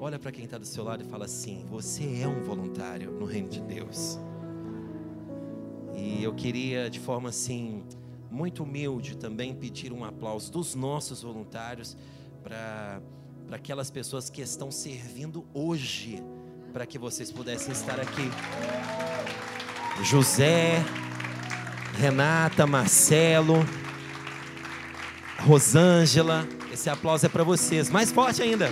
olha para quem está do seu lado e fala assim: Você é um voluntário no reino de Deus. E eu queria, de forma assim, muito humilde, também pedir um aplauso dos nossos voluntários para aquelas pessoas que estão servindo hoje, para que vocês pudessem estar aqui. José, Renata, Marcelo, Rosângela, esse aplauso é para vocês. Mais forte ainda.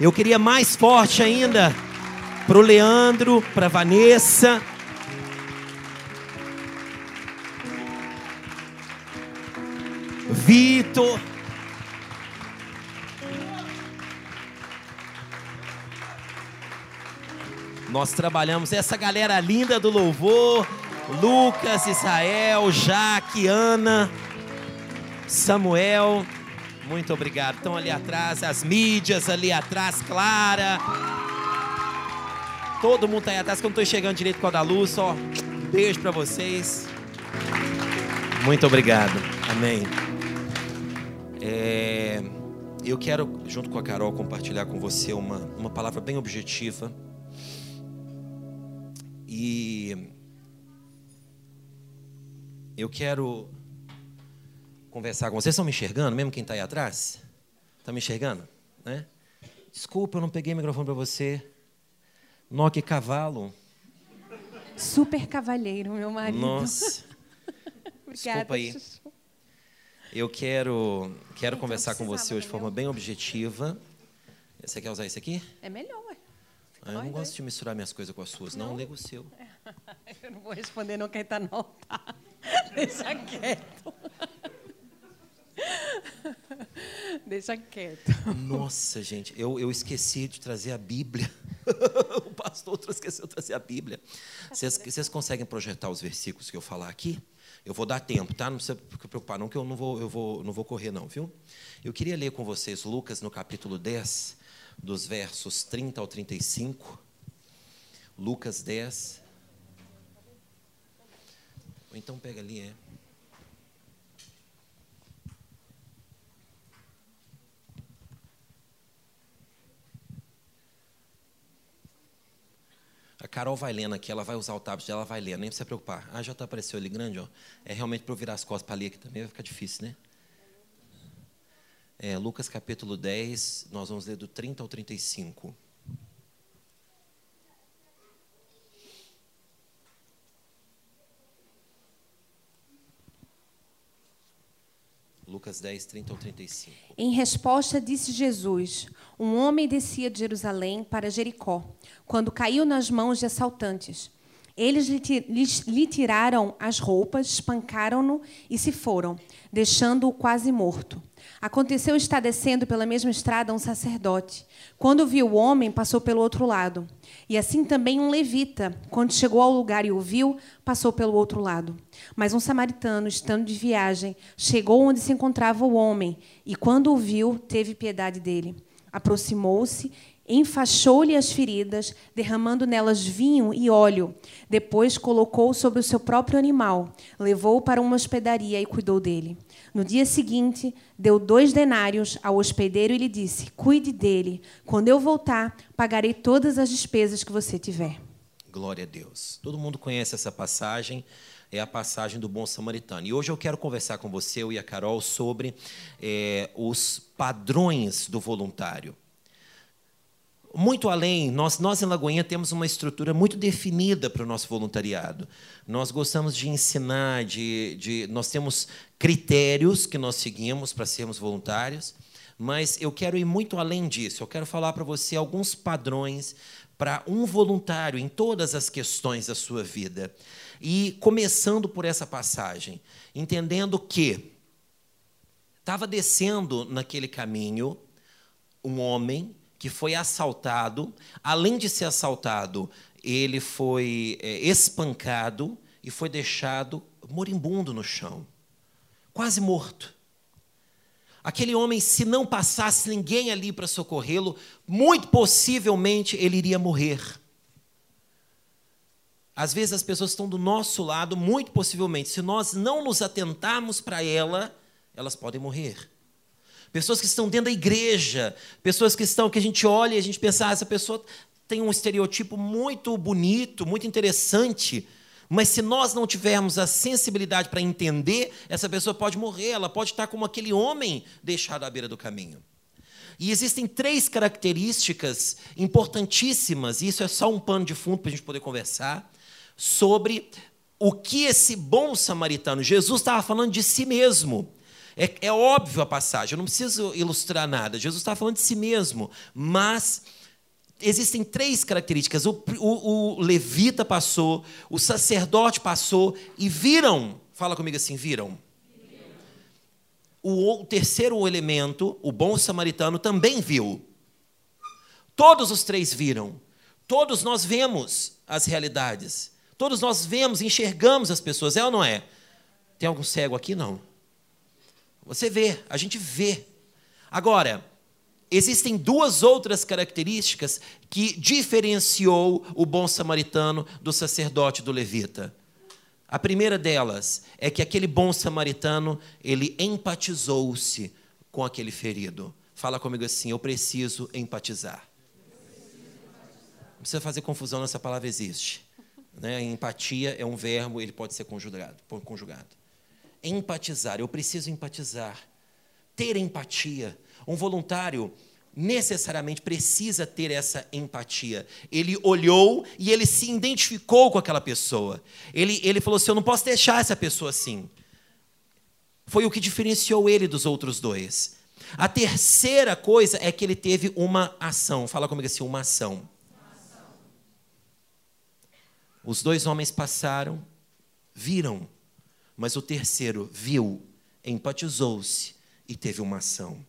Eu queria mais forte ainda para o Leandro, para Vanessa. Vitor. Nós trabalhamos essa galera linda do louvor, Lucas, Israel, Jaque, Ana, Samuel. Muito obrigado. Estão ali atrás, as mídias ali atrás, Clara. Todo mundo está aí atrás, que eu não estou chegando direito com a da luz. Ó, beijo para vocês. Muito obrigado. Amém. É, eu quero, junto com a Carol, compartilhar com você uma, uma palavra bem objetiva. E eu quero conversar com vocês. Vocês estão me enxergando, mesmo quem está aí atrás? Está me enxergando? Né? Desculpa, eu não peguei o microfone para você. Noque cavalo. Super cavalheiro, meu marido. Nossa. Desculpa aí. Eu quero, quero então, conversar com você hoje de forma bem objetiva. Você quer usar esse aqui? É melhor, ué. Ah, eu não gosto de misturar minhas coisas com as suas, não. não nego o seu. Eu não vou responder não quem está não, tá? Deixa quieto. Deixa quieto. Nossa, gente, eu, eu esqueci de trazer a Bíblia. o pastor esqueceu de trazer a Bíblia. Vocês, vocês conseguem projetar os versículos que eu falar aqui? Eu vou dar tempo, tá? Não precisa se preocupar, não, que eu não vou, eu vou, não vou correr, não, viu? Eu queria ler com vocês Lucas no capítulo 10, dos versos 30 ao 35. Lucas 10. Ou então pega ali, é. A Carol vai lendo aqui, ela vai usar o tablet dela, vai ler, nem precisa preocupar. Ah, já apareceu ali grande, ó. É realmente para eu virar as costas para ler aqui também vai ficar difícil, né? É, Lucas capítulo 10, nós vamos ler do 30 ao 35. Lucas 10, 30 ao 35. Em resposta, disse Jesus: Um homem descia de Jerusalém para Jericó, quando caiu nas mãos de assaltantes. Eles lhe tiraram as roupas, espancaram-no e se foram, deixando-o quase morto. Aconteceu estar descendo pela mesma estrada um sacerdote. Quando viu o homem, passou pelo outro lado. E assim também um levita, quando chegou ao lugar e o viu, passou pelo outro lado. Mas um samaritano, estando de viagem, chegou onde se encontrava o homem, e quando o viu, teve piedade dele. Aproximou-se enfaixou-lhe as feridas, derramando nelas vinho e óleo. Depois colocou sobre o seu próprio animal, levou-o para uma hospedaria e cuidou dele. No dia seguinte, deu dois denários ao hospedeiro e lhe disse: Cuide dele. Quando eu voltar, pagarei todas as despesas que você tiver. Glória a Deus. Todo mundo conhece essa passagem é a passagem do bom samaritano. E hoje eu quero conversar com você, eu e a Carol, sobre é, os padrões do voluntário muito além, nós, nós em Lagoinha temos uma estrutura muito definida para o nosso voluntariado. Nós gostamos de ensinar, de, de, nós temos critérios que nós seguimos para sermos voluntários, mas eu quero ir muito além disso. Eu quero falar para você alguns padrões para um voluntário em todas as questões da sua vida. E começando por essa passagem, entendendo que estava descendo naquele caminho um homem que foi assaltado. Além de ser assaltado, ele foi é, espancado e foi deixado moribundo no chão, quase morto. Aquele homem, se não passasse ninguém ali para socorrê-lo, muito possivelmente ele iria morrer. Às vezes as pessoas estão do nosso lado, muito possivelmente, se nós não nos atentarmos para ela, elas podem morrer. Pessoas que estão dentro da igreja, pessoas que estão que a gente olha e a gente pensa, ah, essa pessoa tem um estereotipo muito bonito, muito interessante, mas se nós não tivermos a sensibilidade para entender, essa pessoa pode morrer, ela pode estar como aquele homem deixado à beira do caminho. E existem três características importantíssimas, e isso é só um pano de fundo para a gente poder conversar, sobre o que esse bom samaritano, Jesus estava falando de si mesmo. É, é óbvio a passagem, eu não preciso ilustrar nada. Jesus estava falando de si mesmo, mas existem três características. O, o, o, levita passou, o sacerdote passou e viram. Fala comigo assim: viram. O, o terceiro elemento, o bom samaritano, também viu. Todos os três viram. Todos nós vemos as realidades. Todos nós vemos, enxergamos as pessoas. É ou não é? Tem algum cego aqui? Não. Você vê, a gente vê. Agora, existem duas outras características que diferenciou o bom samaritano do sacerdote do levita. A primeira delas é que aquele bom samaritano, ele empatizou-se com aquele ferido. Fala comigo assim, eu preciso empatizar. Não precisa fazer confusão nessa palavra existe. Né? Empatia é um verbo, ele pode ser conjugado. conjugado empatizar, eu preciso empatizar, ter empatia. Um voluntário necessariamente precisa ter essa empatia. Ele olhou e ele se identificou com aquela pessoa. Ele, ele falou assim: Eu não posso deixar essa pessoa assim. Foi o que diferenciou ele dos outros dois. A terceira coisa é que ele teve uma ação. Fala comigo assim: uma ação. Os dois homens passaram, viram mas o terceiro viu, empatizou-se e teve uma ação.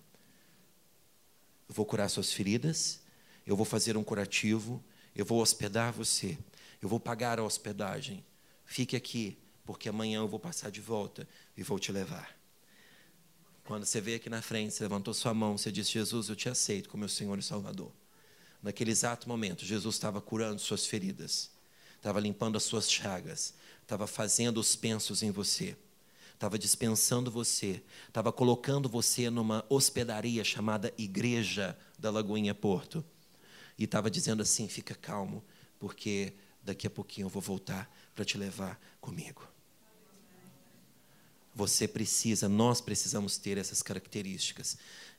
Eu vou curar suas feridas, eu vou fazer um curativo, eu vou hospedar você, eu vou pagar a hospedagem. Fique aqui, porque amanhã eu vou passar de volta e vou te levar. Quando você veio aqui na frente, você levantou sua mão, você disse: Jesus, eu te aceito como meu Senhor e Salvador. Naquele exato momento, Jesus estava curando suas feridas, estava limpando as suas chagas, estava fazendo os pensos em você, estava dispensando você, estava colocando você numa hospedaria chamada Igreja da Lagoinha Porto. E estava dizendo assim: fica calmo, porque daqui a pouquinho eu vou voltar para te levar comigo. Você precisa, nós precisamos ter essas características.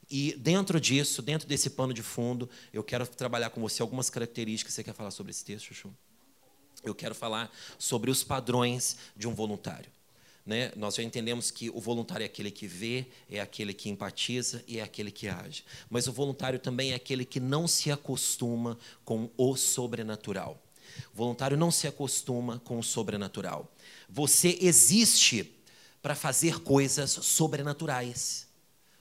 E dentro disso, dentro desse pano de fundo, eu quero trabalhar com você algumas características. Você quer falar sobre esse texto, Chuchu? Eu quero falar sobre os padrões de um voluntário. Né? Nós já entendemos que o voluntário é aquele que vê, é aquele que empatiza e é aquele que age. Mas o voluntário também é aquele que não se acostuma com o sobrenatural. O voluntário não se acostuma com o sobrenatural. Você existe para fazer coisas sobrenaturais.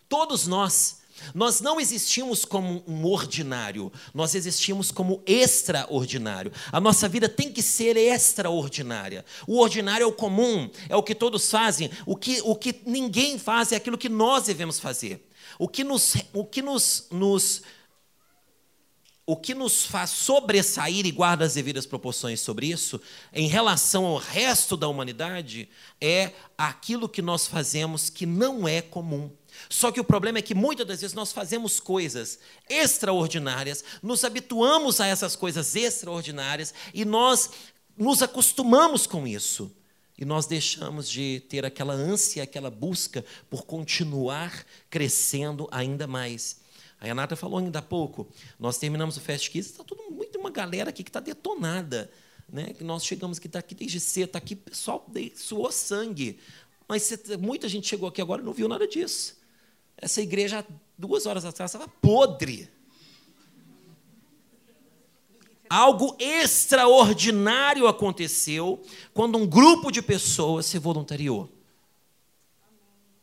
Todos nós nós não existimos como um ordinário, nós existimos como extraordinário. A nossa vida tem que ser extraordinária. O ordinário é o comum, é o que todos fazem. O que, o que ninguém faz é aquilo que nós devemos fazer. O que nos, o que nos, nos o que nos faz sobressair e guarda as devidas proporções sobre isso, em relação ao resto da humanidade, é aquilo que nós fazemos que não é comum. Só que o problema é que muitas das vezes nós fazemos coisas extraordinárias, nos habituamos a essas coisas extraordinárias e nós nos acostumamos com isso. E nós deixamos de ter aquela ânsia, aquela busca por continuar crescendo ainda mais. A Renata falou ainda há pouco, nós terminamos o Fast Kids, está tudo muito uma galera aqui que está detonada. Né? Nós chegamos aqui, está aqui desde cedo, está aqui, pessoal suou sangue. Mas muita gente chegou aqui agora e não viu nada disso. Essa igreja, duas horas atrás, estava podre. Algo extraordinário aconteceu quando um grupo de pessoas se voluntariou.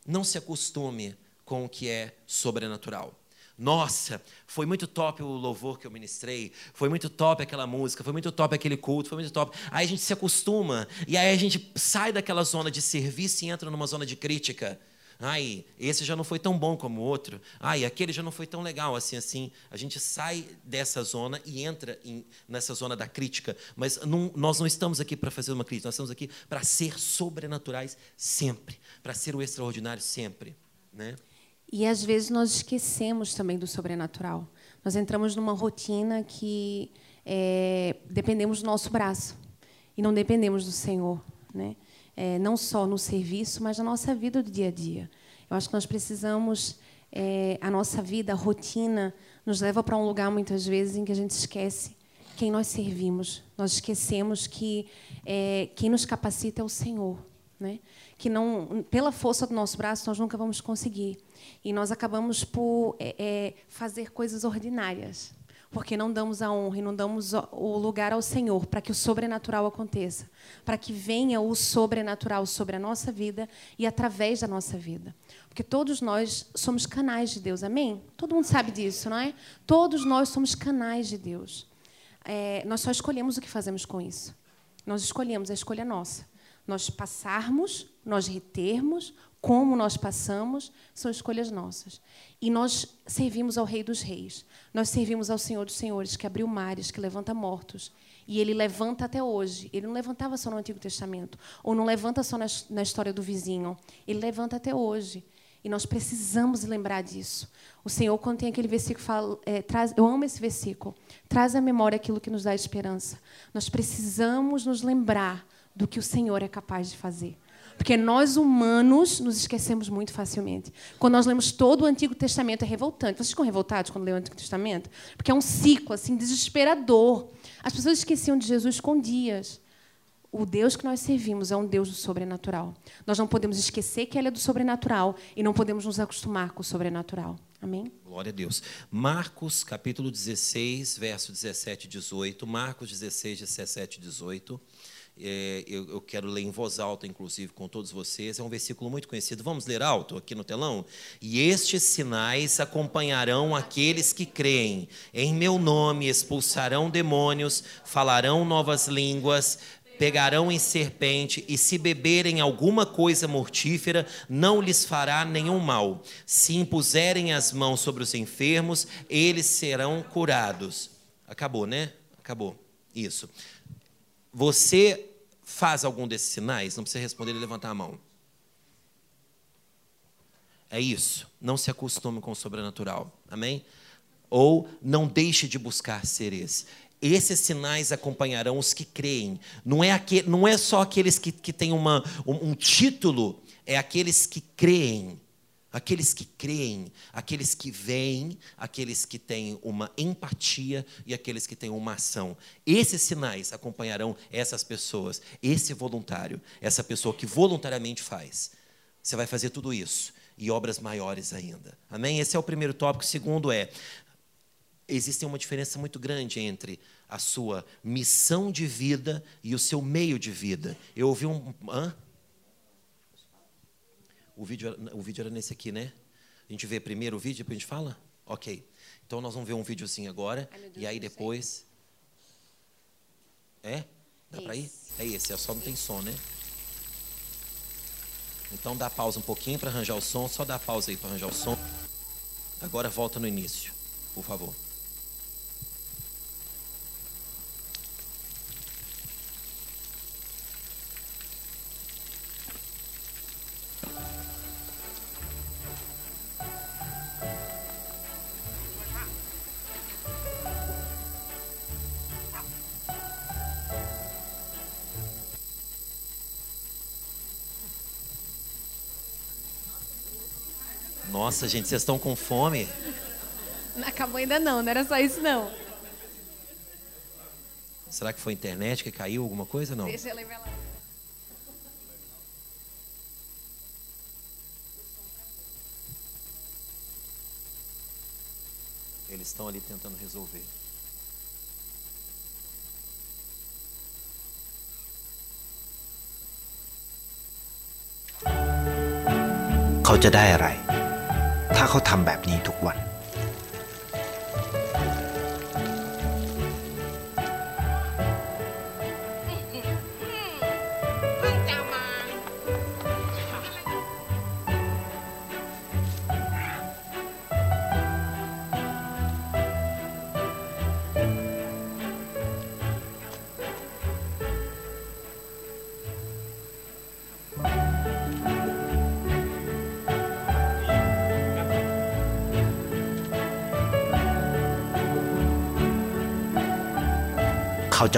Não se acostume com o que é sobrenatural. Nossa, foi muito top o louvor que eu ministrei, foi muito top aquela música, foi muito top aquele culto, foi muito top. Aí a gente se acostuma, e aí a gente sai daquela zona de serviço e entra numa zona de crítica. Ai, esse já não foi tão bom como o outro. Ai, aquele já não foi tão legal assim assim. A gente sai dessa zona e entra em, nessa zona da crítica. Mas não, nós não estamos aqui para fazer uma crítica. Nós estamos aqui para ser sobrenaturais sempre, para ser o extraordinário sempre, né? E às vezes nós esquecemos também do sobrenatural. Nós entramos numa rotina que é, dependemos do nosso braço e não dependemos do Senhor, né? É, não só no serviço, mas na nossa vida do dia a dia. Eu acho que nós precisamos é, a nossa vida, a rotina, nos leva para um lugar muitas vezes em que a gente esquece quem nós servimos. Nós esquecemos que é, quem nos capacita é o Senhor, né? Que não, pela força do nosso braço, nós nunca vamos conseguir. E nós acabamos por é, é, fazer coisas ordinárias, porque não damos a honra e não damos o lugar ao Senhor para que o sobrenatural aconteça, para que venha o sobrenatural sobre a nossa vida e através da nossa vida. Porque todos nós somos canais de Deus, amém? Todo mundo sabe disso, não é? Todos nós somos canais de Deus. É, nós só escolhemos o que fazemos com isso. Nós escolhemos, a escolha é nossa. Nós passarmos, nós retermos como nós passamos, são escolhas nossas. E nós servimos ao Rei dos Reis. Nós servimos ao Senhor dos Senhores, que abriu mares, que levanta mortos. E ele levanta até hoje. Ele não levantava só no Antigo Testamento, ou não levanta só na, história do vizinho. Ele levanta até hoje. E nós precisamos lembrar disso. O Senhor, quando tem aquele versículo, fala, é, traz, eu amo esse versículo, traz à memória aquilo que nos dá esperança. Nós precisamos nos lembrar do que o Senhor é capaz de fazer. Porque nós humanos nos esquecemos muito facilmente. Quando nós lemos todo o Antigo Testamento é revoltante. Vocês ficam revoltados quando lêem o Antigo Testamento? Porque é um ciclo assim desesperador. As pessoas esqueciam de Jesus com dias. O Deus que nós servimos é um Deus do sobrenatural. Nós não podemos esquecer que ele é do sobrenatural e não podemos nos acostumar com o sobrenatural. Amém? Glória a Deus. Marcos, capítulo 16, verso 17 e 18. Marcos 16, 17 e 18 é, eu, eu, quero ler em voz alta, inclusive, com todos vocês. É um versículo muito conhecido. Vamos ler alto aqui no telão? E estes sinais acompanharão aqueles que creem. Em meu nome expulsarão demônios, falarão novas línguas, pegarão em serpente, e se beberem alguma coisa mortífera, não lhes fará nenhum mal. Se impuserem as mãos sobre os enfermos, eles serão curados. Acabou, né? Acabou. Isso. Você faz algum desses sinais? Não precisa responder e levantar a mão. É isso. Não se acostume com o sobrenatural. Amém? Ou não deixe de buscar ser esse. Esses sinais acompanharão os que creem. Não é, aquele, não é só aqueles que, que têm uma, um, um título, é aqueles que creem aqueles que creem, aqueles que veem, aqueles que têm uma empatia e aqueles que têm uma ação. Esses sinais acompanharão essas pessoas, esse voluntário, essa pessoa que voluntariamente faz. Você vai fazer tudo isso e obras maiores ainda. Amém? Esse é o primeiro tópico. O segundo é: existe uma diferença muito grande entre a sua missão de vida e o seu meio de vida. Eu ouvi um. Hã? O vídeo, era, o vídeo era nesse aqui, né? A gente vê primeiro o vídeo, depois a gente fala? Ok. Então nós vamos ver um vídeo assim agora. Ai, Deus, e aí depois. É? Dá para ir? É esse, é só não tem som, né? Então dá pausa um pouquinho para arranjar o som, só dá pausa aí para arranjar o som. Agora volta no início, por favor. Nossa, gente, vocês estão com fome? Não acabou ainda não, não era só isso não. Será que foi a internet que caiu alguma coisa não? Deixa eu lá. Eles estão ali tentando resolver. เขาจะได้อะไร ถ้าเขาทำแบบนี้ทุกวัน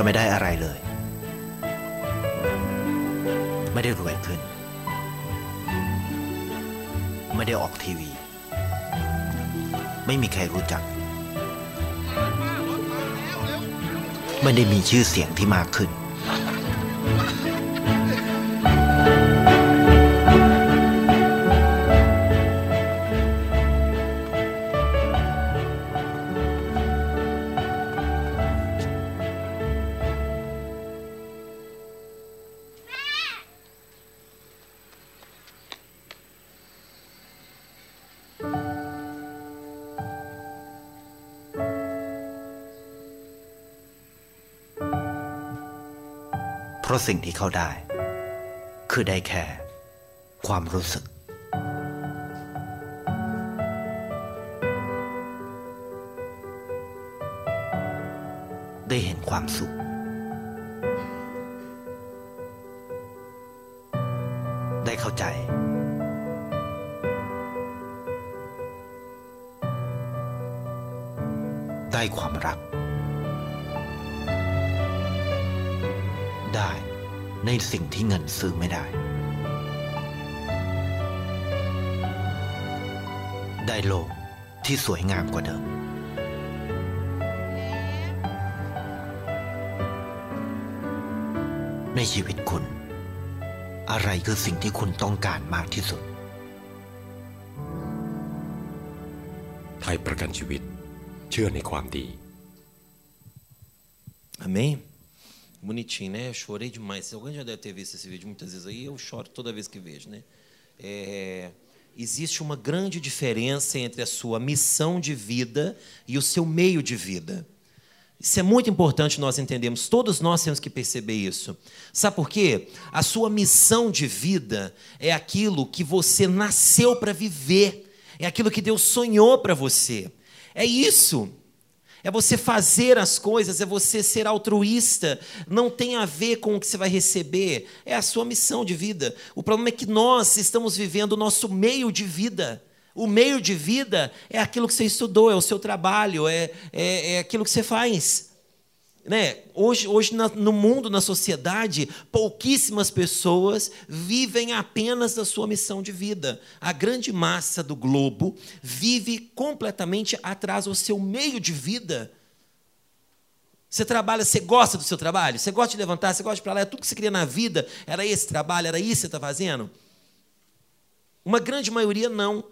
ไม่ได้อะไรเลย ไม่ได้รวยขึ้น ไม่ได้ออกทีวี ไม่มีใครรู้จัก ไม่ได้มีชื่อเสียงที่มากขึ้น สิ่งที่เขาได้ คือได้แค่ ความรู้สึก ได้เห็นความสุข สิ่งที่เงินซื้อไม่ได้ ได้โลกที่สวยงามกว่าเดิม ในชีวิตคุณ อะไรคือสิ่งที่คุณต้องการมากที่สุด ไทยประกันชีวิตเชื่อในความดี Amém? Bonitinho, né? Eu chorei demais. Alguém já deve ter visto esse vídeo muitas vezes aí. Eu choro toda vez que vejo, né? É, existe uma grande diferença entre a sua missão de vida e o seu meio de vida. Isso é muito importante nós entendermos. Todos nós temos que perceber isso. Sabe por quê? A sua missão de vida é aquilo que você nasceu para viver. É aquilo que Deus sonhou para você. É isso. É você fazer as coisas, é você ser altruísta. Não tem a ver com o que você vai receber. É a sua missão de vida. O problema é que nós estamos vivendo o nosso meio de vida. O meio de vida é aquilo que você estudou, é o seu trabalho, é, é, é aquilo que você faz. Né? Hoje, hoje na, no mundo, na sociedade, pouquíssimas pessoas vivem apenas da sua missão de vida. A grande massa do globo vive completamente atrás do seu meio de vida. Você trabalha, você gosta do seu trabalho? Você gosta de levantar, você gosta de ir para lá, é tudo que você queria na vida, era esse trabalho, era isso que você está fazendo? Uma grande maioria não.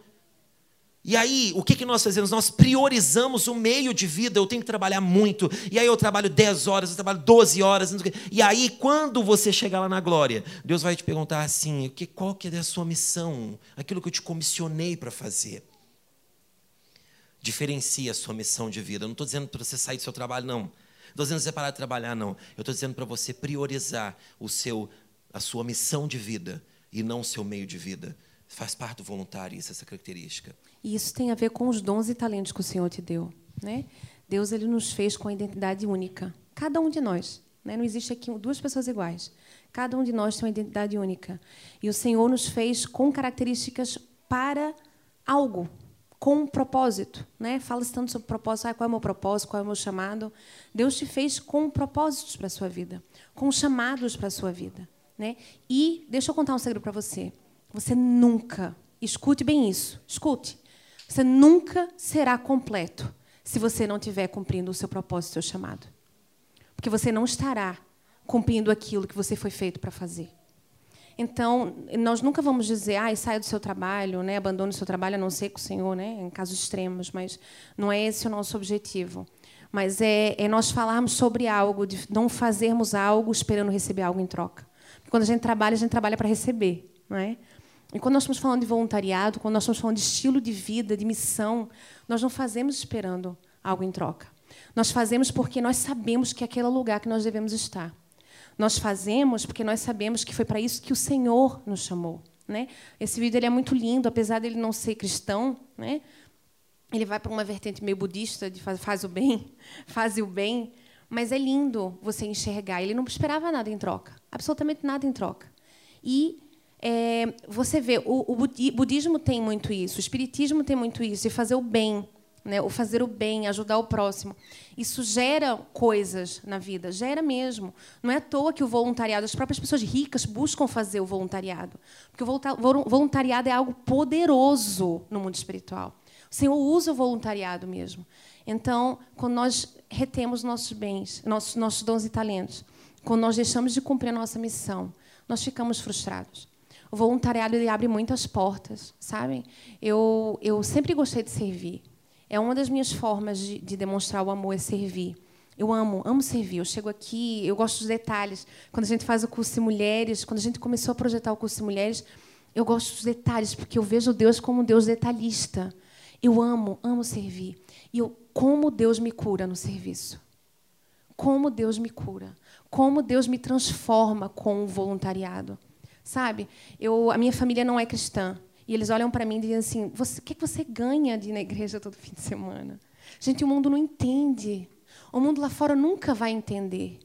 E aí, o que, que nós fazemos? Nós priorizamos o meio de vida. Eu tenho que trabalhar muito. E aí eu trabalho 10 horas, eu trabalho 12 horas. E aí, quando você chegar lá na glória, Deus vai te perguntar assim: qual que é a sua missão? Aquilo que eu te comissionei para fazer. Diferencia a sua missão de vida. Eu não estou dizendo para você sair do seu trabalho, não. Estou dizendo para você parar de trabalhar, não. Eu estou dizendo para você priorizar o seu, a sua missão de vida e não o seu meio de vida. Faz parte do voluntário isso, essa característica. E isso tem a ver com os dons e talentos que o Senhor te deu, né? Deus ele nos fez com a identidade única, cada um de nós, né? Não existe aqui duas pessoas iguais. Cada um de nós tem uma identidade única. E o Senhor nos fez com características para algo, com um propósito, né? Fala-se tanto sobre propósito, ah, qual é o meu propósito, qual é o meu chamado. Deus te fez com propósitos para a sua vida, com chamados para a sua vida, né? E deixa eu contar um segredo para você. Você nunca, escute bem isso, escute. Você nunca será completo se você não estiver cumprindo o seu propósito, o seu chamado. Porque você não estará cumprindo aquilo que você foi feito para fazer. Então, nós nunca vamos dizer, ah, saia do seu trabalho, né, abandone o seu trabalho, a não ser com o Senhor, né, em casos extremos, mas não é esse o nosso objetivo. Mas é, é nós falarmos sobre algo, de não fazermos algo esperando receber algo em troca. Porque quando a gente trabalha, a gente trabalha para receber, não é? E quando nós estamos falando de voluntariado, quando nós estamos falando de estilo de vida, de missão, nós não fazemos esperando algo em troca. Nós fazemos porque nós sabemos que é aquele lugar que nós devemos estar. Nós fazemos porque nós sabemos que foi para isso que o Senhor nos chamou. Né? Esse vídeo ele é muito lindo, apesar dele não ser cristão. Né? Ele vai para uma vertente meio budista de faz, faz o bem, faz o bem. Mas é lindo você enxergar. Ele não esperava nada em troca, absolutamente nada em troca. E é, você vê, o, o, budismo tem muito isso, o espiritismo tem muito isso, de fazer o bem. né? o fazer o bem, ajudar o próximo. Isso gera coisas na vida, gera mesmo. Não é à toa que o voluntariado, as próprias pessoas ricas buscam fazer o voluntariado. Porque o voluntariado é algo poderoso no mundo espiritual. O Senhor usa o voluntariado mesmo. Então, quando nós retemos nossos bens, nossos, nossos dons e talentos, quando nós deixamos de cumprir a nossa missão, nós ficamos frustrados. O voluntariado ele abre muitas portas, sabem? Eu, eu sempre gostei de servir. É uma das minhas formas de, de demonstrar o amor é servir. Eu amo, amo servir. Eu chego aqui, eu gosto dos detalhes. Quando a gente faz o curso de mulheres, quando a gente começou a projetar o curso de mulheres, eu gosto dos detalhes, porque eu vejo Deus como um Deus detalhista. Eu amo, amo servir. E eu, como Deus me cura no serviço. Como Deus me cura. Como Deus me transforma com o voluntariado. Sabe? Eu, a minha família não é cristã. E eles olham para mim e dizem assim: o que, você ganha de ir na igreja todo fim de semana? Gente, o mundo não entende. O mundo lá fora nunca vai entender.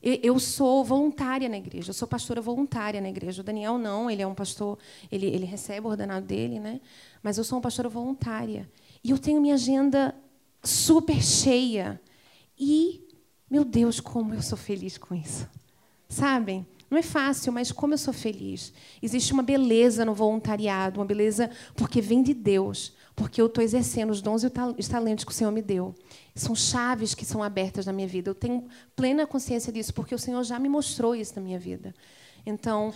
Eu sou voluntária na igreja, eu sou pastora voluntária na igreja. O Daniel não, ele é um pastor, ele, ele recebe o ordenado dele, né? Mas eu sou uma pastora voluntária. E eu tenho minha agenda super cheia. E, meu Deus, como eu sou feliz com isso. Sabem? Não é fácil, mas como eu sou feliz. Existe uma beleza no voluntariado, uma beleza porque vem de Deus, porque eu estou exercendo os dons e os talentos que o Senhor me deu. São chaves que são abertas na minha vida. Eu tenho plena consciência disso, porque o Senhor já me mostrou isso na minha vida. Então,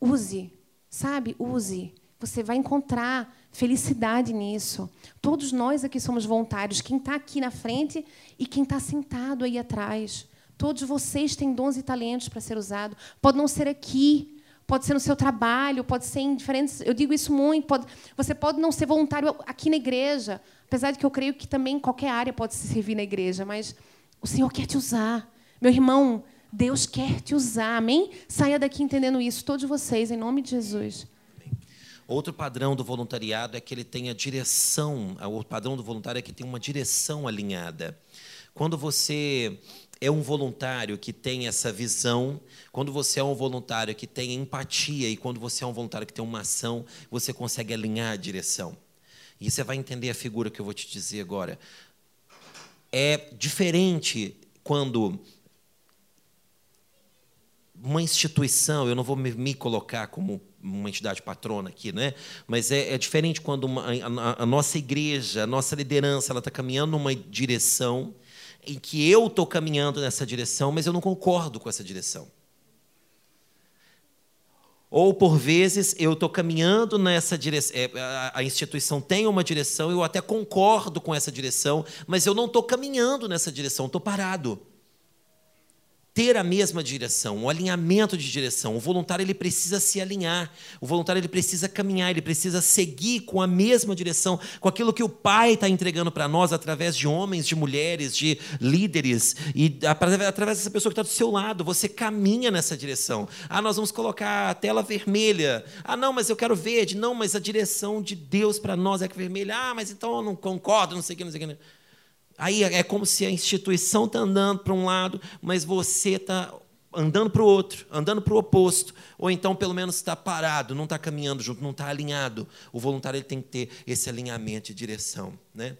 use, sabe? Use. Você vai encontrar felicidade nisso. Todos nós aqui somos voluntários, quem está aqui na frente e quem está sentado aí atrás. Todos vocês têm dons e talentos para ser usado. Pode não ser aqui, pode ser no seu trabalho, pode ser em diferentes. Eu digo isso muito. Pode, você pode não ser voluntário aqui na igreja, apesar de que eu creio que também qualquer área pode se servir na igreja, mas o Senhor quer te usar. Meu irmão, Deus quer te usar. Amém? Saia daqui entendendo isso, todos vocês, em nome de Jesus. Outro padrão do voluntariado é que ele tenha direção. O padrão do voluntário é que tem uma direção alinhada. Quando você é um voluntário que tem essa visão, quando você é um voluntário que tem empatia e quando você é um voluntário que tem uma ação, você consegue alinhar a direção. E você vai entender a figura que eu vou te dizer agora. É diferente quando uma instituição, eu não vou me, colocar como uma entidade patrona aqui, né? mas é, é diferente quando uma, a, a, nossa igreja, a nossa liderança, ela está caminhando numa direção em que eu estou caminhando nessa direção, mas eu não concordo com essa direção. Ou, por vezes, eu estou caminhando nessa direção, é, a instituição tem uma direção, eu até concordo com essa direção, mas eu não estou caminhando nessa direção, estou parado ter a mesma direção, o alinhamento de direção. O voluntário ele precisa se alinhar, o voluntário ele precisa caminhar, ele precisa seguir com a mesma direção, com aquilo que o Pai está entregando para nós através de homens, de mulheres, de líderes e através dessa pessoa que está do seu lado. Você caminha nessa direção. Ah, nós vamos colocar a tela vermelha. Ah, não, mas eu quero verde. Não, mas a direção de Deus para nós é que vermelha. Ah, mas então eu não concordo, não sei o que, não sei o que. Aí é como se a instituição está andando para um lado, mas você está andando para o outro, andando para o oposto, ou então pelo menos está parado, não está caminhando junto, não está alinhado. O voluntário ele tem que ter esse alinhamento de direção, né?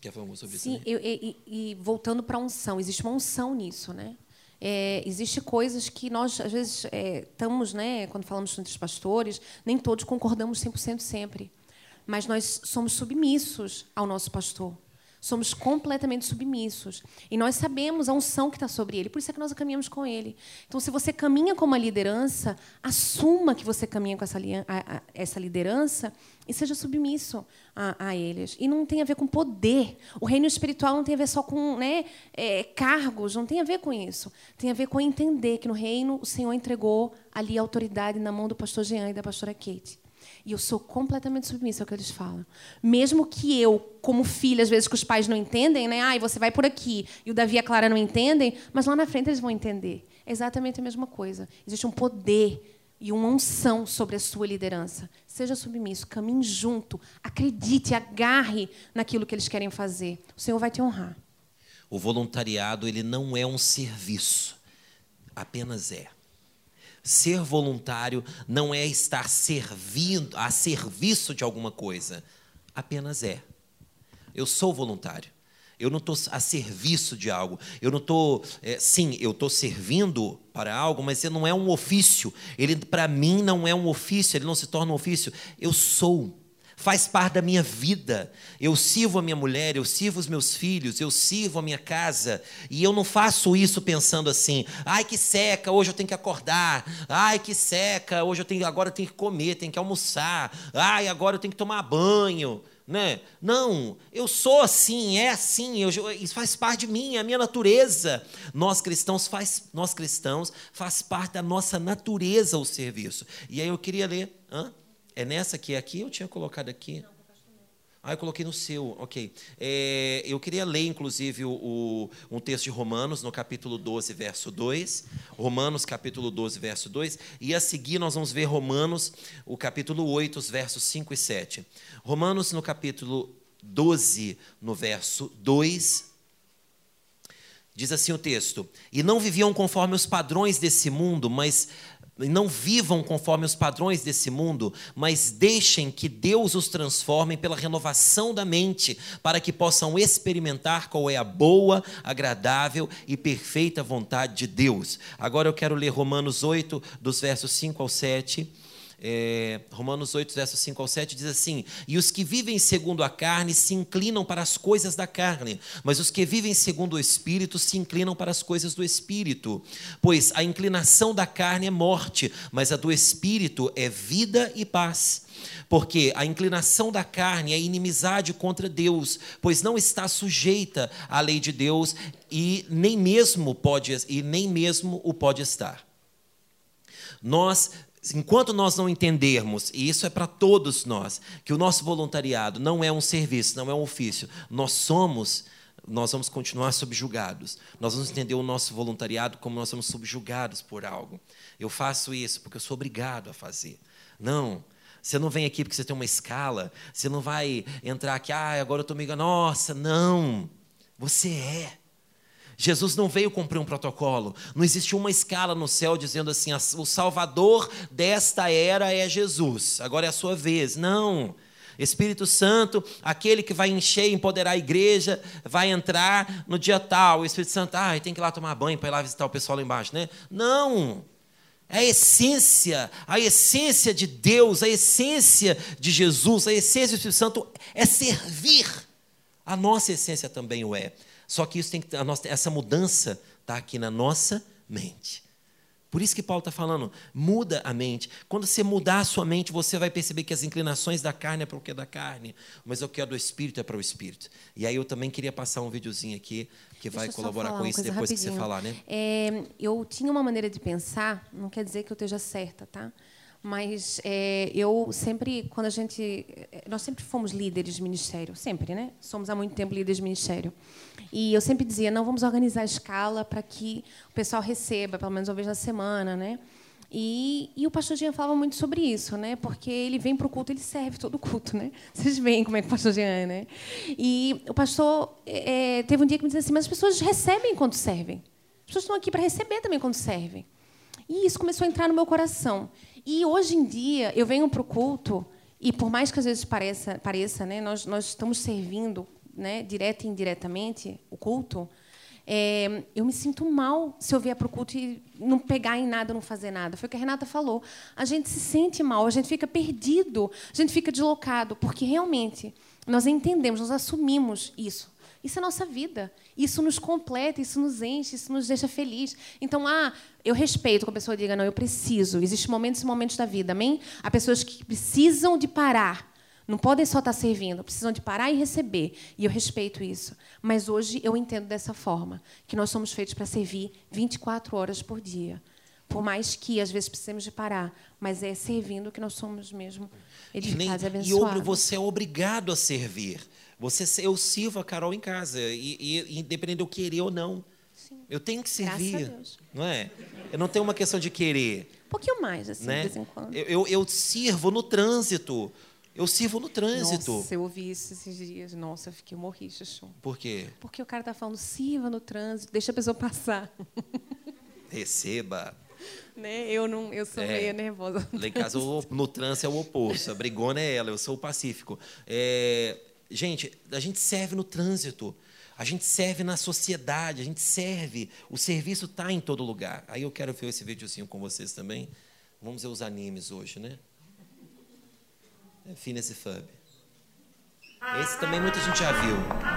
Quer falar sobre Sim, isso? Sim, e, e, voltando para a unção, existe uma unção nisso, né? É, existe coisas que nós às vezes é, estamos, né? Quando falamos entre os pastores, nem todos concordamos 100% sempre, mas nós somos submissos ao nosso pastor. Somos completamente submissos. E nós sabemos a unção que está sobre ele. Por isso é que nós caminhamos com ele. Então, se você caminha com uma liderança, assuma que você caminha com essa, essa liderança e seja submisso a, a, eles. E não tem a ver com poder. O reino espiritual não tem a ver só com né, é, cargos, não tem a ver com isso. Tem a ver com entender que no reino o Senhor entregou ali a autoridade na mão do pastor Jean e da pastora Kate. E eu sou completamente submissa ao que eles falam. Mesmo que eu, como filha, às vezes que os pais não entendem, né? Ai, você vai por aqui. E o Davi e a Clara não entendem, mas lá na frente eles vão entender. É exatamente a mesma coisa. Existe um poder e uma unção sobre a sua liderança. Seja submisso, caminhe junto, acredite, agarre naquilo que eles querem fazer. O Senhor vai te honrar. O voluntariado ele não é um serviço, apenas é. Ser voluntário não é estar servindo a serviço de alguma coisa, apenas é. Eu sou voluntário. Eu não estou a serviço de algo. Eu não estou. É, sim, eu estou servindo para algo, mas não é um ofício. Ele, para mim, não é um ofício. Ele não se torna um ofício. Eu sou. Faz parte da minha vida. Eu sirvo a minha mulher, eu sirvo os meus filhos, eu sirvo a minha casa. E eu não faço isso pensando assim: ai que seca, hoje eu tenho que acordar. Ai que seca, hoje eu tenho, agora eu tenho que comer, tenho que almoçar. Ai, agora eu tenho que tomar banho né? Não, eu sou assim, é assim, eu, isso faz parte de mim, é a minha natureza. Nós cristãos faz, nós cristãos faz parte da nossa natureza o serviço. E aí eu queria ler, hã? É nessa que é aqui eu tinha colocado aqui. Não. Ah, eu coloquei no seu, ok. É, eu queria ler, inclusive, o, o, um texto de Romanos, no capítulo 12, verso 2. Romanos, capítulo 12, verso 2. E a seguir nós vamos ver Romanos, o capítulo 8, os versos 5 e 7. Romanos, no capítulo 12, no verso 2. Diz assim o texto: E não viviam conforme os padrões desse mundo, mas não vivam conforme os padrões desse mundo, mas deixem que Deus os transforme pela renovação da mente, para que possam experimentar qual é a boa, agradável e perfeita vontade de Deus. Agora eu quero ler Romanos 8, dos versos 5 ao 7 é, Romanos 8, versos 5 ao 7 diz assim: E os que vivem segundo a carne se inclinam para as coisas da carne, mas os que vivem segundo o Espírito se inclinam para as coisas do Espírito. Pois a inclinação da carne é morte, mas a do Espírito é vida e paz. Porque a inclinação da carne é inimizade contra Deus, pois não está sujeita à lei de Deus e nem mesmo pode e nem mesmo o pode estar. Nós Enquanto nós não entendermos, e isso é para todos nós, que o nosso voluntariado não é um serviço, não é um ofício, nós somos, nós vamos continuar subjugados. Nós vamos entender o nosso voluntariado como nós somos subjugados por algo. Eu faço isso porque eu sou obrigado a fazer. Não. Você não vem aqui porque você tem uma escala. Você não vai entrar aqui, ah, agora eu estou meio. Nossa, não. Você é. Jesus não veio cumprir um protocolo. Não existe uma escala no céu dizendo assim: o Salvador desta era é Jesus, agora é a sua vez. Não. Espírito Santo, aquele que vai encher e empoderar a igreja, vai entrar no dia tal. O Espírito Santo, ah, tem que ir lá tomar banho para ir lá visitar o pessoal lá embaixo, né? Não. É a essência, a essência de Deus, a essência de Jesus, a essência do Espírito Santo é servir. A nossa essência também o é. Só que isso tem que, nossa, essa mudança está aqui na nossa mente. Por isso que Paulo está falando, muda a mente. Quando você mudar a sua mente, você vai perceber que as inclinações da carne é para o que é da carne, mas o que é do espírito é para o espírito. E aí eu também queria passar um videozinho aqui que vai colaborar com isso depois rapidinho. que você falar, né? É, eu tinha uma maneira de pensar, não quer dizer que eu esteja certa, tá? Mas é, eu sempre, quando a gente. Nós sempre fomos líderes de ministério, sempre, né? Somos há muito tempo líderes de ministério. E eu sempre dizia: não, vamos organizar a escala para que o pessoal receba, pelo menos uma vez na semana, né? E, e, o pastor Jean falava muito sobre isso, né? Porque ele vem para o culto, ele serve todo o culto, né? Vocês veem como é que o pastor Jean é, né? E o pastor é, teve um dia que me disse assim: mas as pessoas recebem quando servem. As pessoas estão aqui para receber também quando servem. E isso começou a entrar no meu coração. E hoje em dia eu venho para o culto e por mais que às vezes pareça, pareça, né, nós, nós estamos servindo, né, direta e indiretamente o culto. É, eu me sinto mal se eu vier para o culto e não pegar em nada, não fazer nada. Foi o que a Renata falou. A gente se sente mal, a gente fica perdido, a gente fica deslocado, porque realmente nós entendemos, nós assumimos isso. Isso é nossa vida. Isso nos completa, isso nos enche, isso nos deixa feliz. Então, ah, eu respeito que a pessoa diga, não, eu preciso. Existem momentos e momentos da vida, amém? Há pessoas que precisam de parar. Não podem só estar servindo, precisam de parar e receber. E eu respeito isso. Mas hoje eu entendo dessa forma, que nós somos feitos para servir 24 horas por dia. Por mais que às vezes precisemos de parar, mas é servindo que nós somos mesmo edificados e abençoados. E você é obrigado a servir. Você, eu sirvo a Carol em casa, e, e independente de eu querer ou não. Sim. Eu tenho que servir. Não é? Eu não tenho uma questão de querer. Um pouquinho mais, assim, né? de vez em quando. Eu, eu, eu sirvo no trânsito. Eu sirvo no trânsito. Nossa, eu ouvi isso esses dias. Nossa, eu fiquei eu morri, Chuchu. Por quê? Porque o cara tá falando, sirva no trânsito, deixa a pessoa passar. Receba. Né? Eu não, eu sou é, meio nervosa. Lá em casa, no trânsito é o oposto. A brigona é ela, eu sou o pacífico. É, Gente, a gente serve no trânsito, a gente serve na sociedade, a gente serve. O serviço está em todo lugar. Aí eu quero ver esse videozinho com vocês também. Vamos ver os animes hoje, né? É Phineas e Ferb. Esse também muita gente já viu.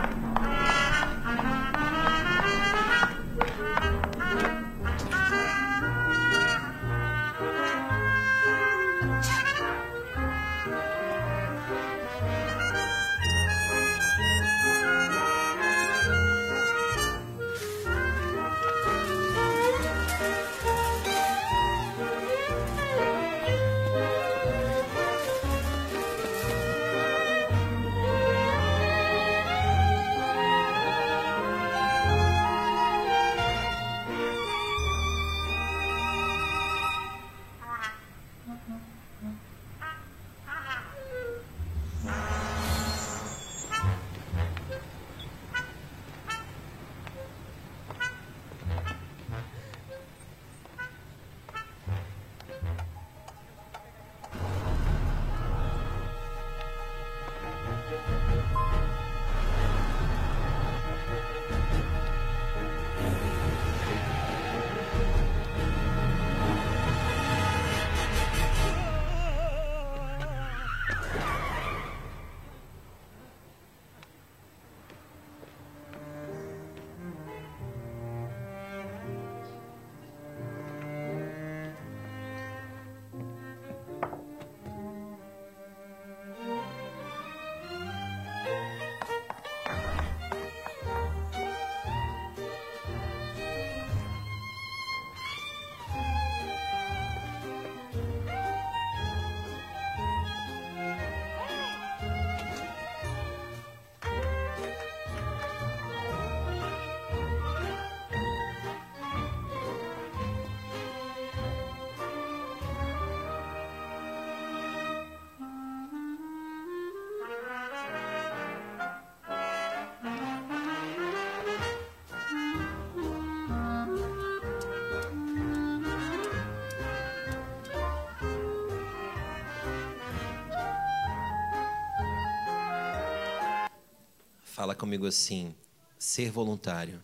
Fala comigo assim: ser voluntário.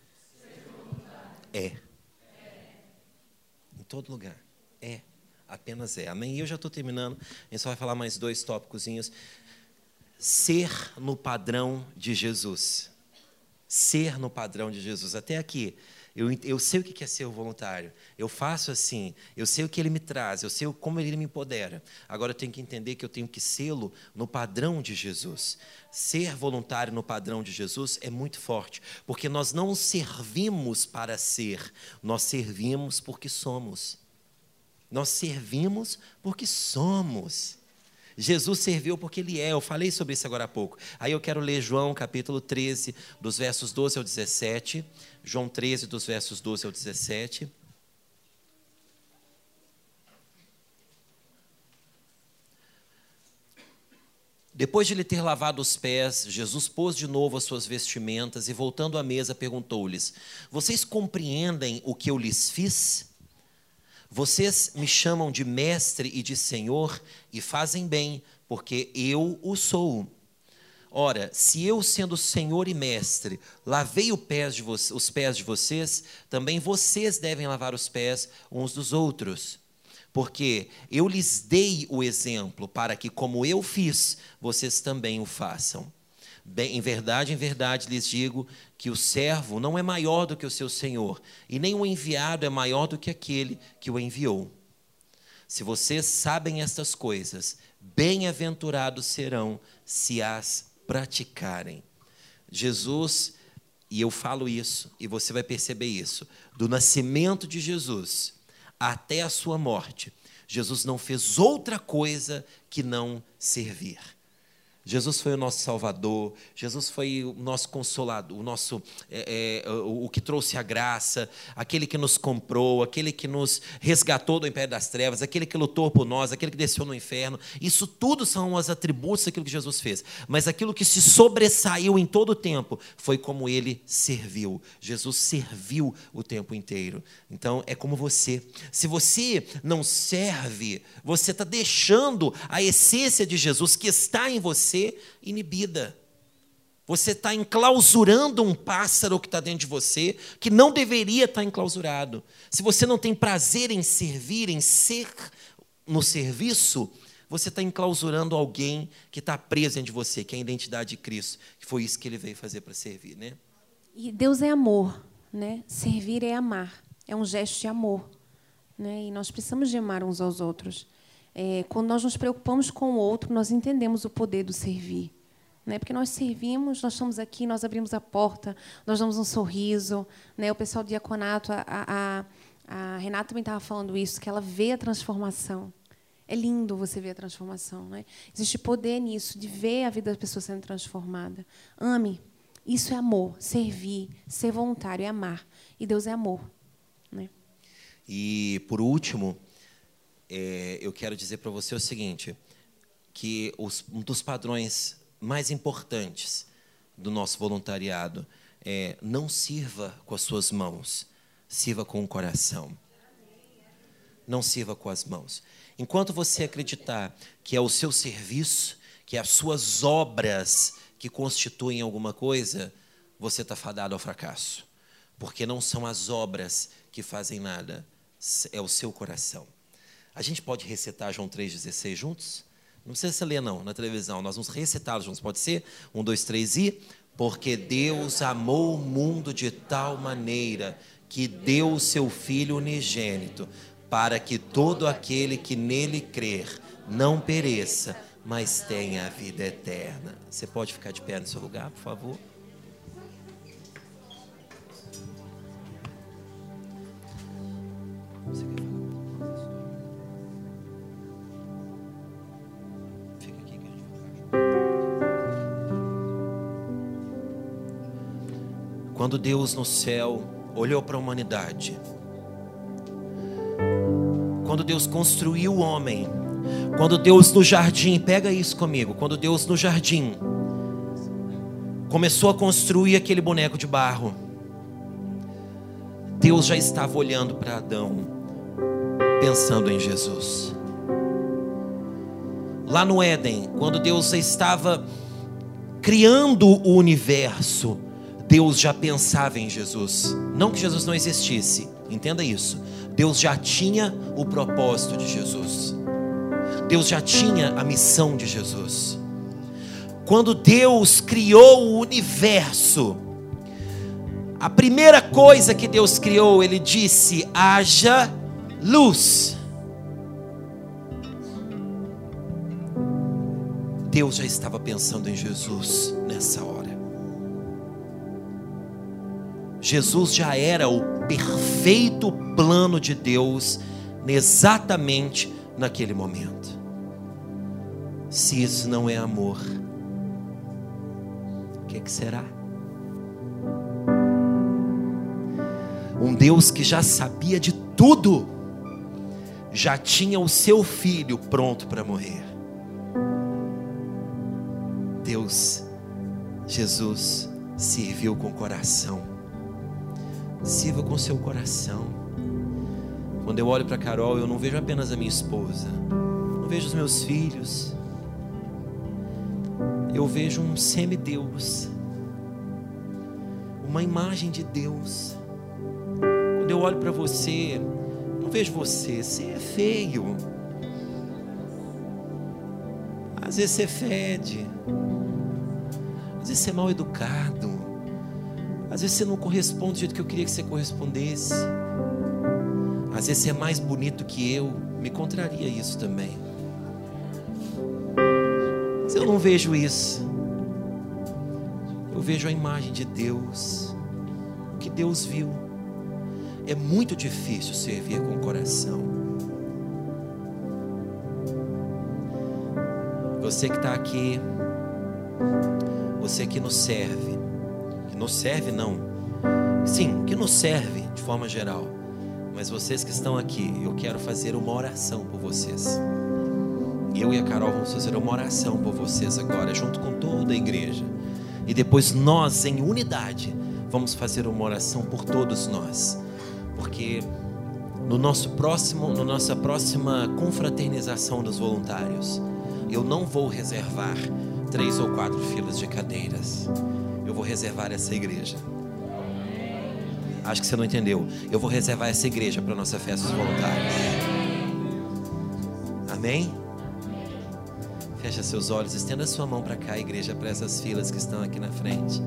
É. Em todo lugar. É. Apenas é. Amém? E eu já estou terminando. A gente só vai falar mais dois tópicozinhos. Ser no padrão de Jesus. Ser no padrão de Jesus. Até aqui. Eu, eu sei o que é ser voluntário. Eu faço assim. Eu sei o que ele me traz. Eu sei como ele me empodera. Agora eu tenho que entender que eu tenho que sê-lo no padrão de Jesus. Ser voluntário no padrão de Jesus é muito forte, porque nós não servimos para ser, nós servimos porque somos. Nós servimos porque somos. Jesus serviu porque ele é. Eu falei sobre isso agora há pouco. Aí eu quero ler João capítulo 13, dos versos 12 ao 17. João 13, dos versos 12 ao 17. Depois de lhe ter lavado os pés, Jesus pôs de novo as suas vestimentas e, voltando à mesa, perguntou-lhes: Vocês compreendem o que eu lhes fiz? Vocês me chamam de mestre e de senhor e fazem bem, porque eu o sou. Ora, se eu, sendo senhor e mestre, lavei os pés de vocês, também vocês devem lavar os pés uns dos outros. Porque eu lhes dei o exemplo para que, como eu fiz, vocês também o façam. Bem, em verdade, em verdade lhes digo que o servo não é maior do que o seu senhor, e nem o enviado é maior do que aquele que o enviou. Se vocês sabem estas coisas, bem-aventurados serão se as praticarem. Jesus, e eu falo isso, e você vai perceber isso, do nascimento de Jesus até a sua morte, Jesus não fez outra coisa que não servir. Jesus foi o nosso Salvador, Jesus foi o nosso consolador, o nosso é, é, o, que trouxe a graça, aquele que nos comprou, aquele que nos resgatou do império das trevas, aquele que lutou por nós, aquele que desceu no inferno. Isso tudo são os atributos daquilo que Jesus fez. Mas aquilo que se sobressaiu em todo o tempo foi como ele serviu. Jesus serviu o tempo inteiro. Então é como você. Se você não serve, você está deixando a essência de Jesus que está em você inibida. Você está enclausurando um pássaro que está dentro de você, que não deveria estar enclausurado. Se você não tem prazer em servir, em ser no serviço, você está enclausurando alguém que está preso dentro de você, que é a identidade de Cristo, que foi isso que ele veio fazer para servir, né? E Deus é amor, né? Servir é amar, é um gesto de amor, né? E nós precisamos de amar uns aos outros. É, quando nós nos preocupamos com o outro, nós entendemos o poder do servir. Né? Porque nós servimos, nós estamos aqui, nós abrimos a porta, nós damos um sorriso. Né? O pessoal do diaconato, a, a, a Renata também estava falando isso, que ela vê a transformação. É lindo você ver a transformação. Né? Existe poder nisso, de ver a vida da pessoa sendo transformada. Ame. Isso é amor. Servir, ser voluntário, é amar. E Deus é amor. Né? E, por último, é, eu quero dizer para você o seguinte, que os, um dos padrões mais importantes do nosso voluntariado é não sirva com as suas mãos, sirva com o coração. Não sirva com as mãos. Enquanto você acreditar que é o seu serviço, que é as suas obras que constituem alguma coisa, você está fadado ao fracasso. Porque não são as obras que fazem nada, é o seu coração. A gente pode recitar João 3,16 juntos? Não precisa você ler, não, na televisão. Nós vamos recitá-lo juntos. Pode ser? Um, dois, três e. Porque Deus amou o mundo de tal maneira que deu o seu Filho unigênito, para que todo aquele que nele crer não pereça, mas tenha a vida eterna. Você pode ficar de pé no seu lugar, por favor? Deus no céu olhou para a humanidade, quando Deus construiu o homem, quando Deus no jardim, pega isso comigo, quando Deus no jardim começou a construir aquele boneco de barro, Deus já estava olhando para Adão, pensando em Jesus. Lá no Éden, quando Deus estava criando o universo, Deus já pensava em Jesus. Não que Jesus não existisse, entenda isso. Deus já tinha o propósito de Jesus. Deus já tinha a missão de Jesus. Quando Deus criou o universo, a primeira coisa que Deus criou, ele disse: haja luz. Deus já estava pensando em Jesus nessa hora. Jesus já era o perfeito plano de Deus exatamente naquele momento. Se isso não é amor, o que, que será? Um Deus que já sabia de tudo, já tinha o seu filho pronto para morrer. Deus, Jesus, serviu com coração. Sirva com seu coração. Quando eu olho para Carol, eu não vejo apenas a minha esposa, não vejo os meus filhos. Eu vejo um semideus, uma imagem de Deus. Quando eu olho para você, não vejo você, você é feio. Às vezes você fede. Às vezes você é mal educado. Às vezes você não corresponde do jeito que eu queria que você correspondesse. Às vezes você é mais bonito que eu. Me contraria isso também. Mas eu não vejo isso. Eu vejo a imagem de Deus. O que Deus viu. É muito difícil servir com o coração. Você que está aqui, você que nos serve, nos serve não, sim, que nos serve de forma geral, mas vocês que estão aqui, eu quero fazer uma oração por vocês. Eu e a Carol vamos fazer uma oração por vocês agora, junto com toda a igreja. E depois nós, em unidade, vamos fazer uma oração por todos nós. Porque no nosso próximo, na nossa próxima confraternização dos voluntários, eu não vou reservar três ou quatro filas de cadeiras. Eu vou reservar essa igreja. Acho que você não entendeu. Eu vou reservar essa igreja para nossa festa dos voluntários. Amém? Fecha seus olhos, estenda sua mão para cá, igreja, para essas filas que estão aqui na frente.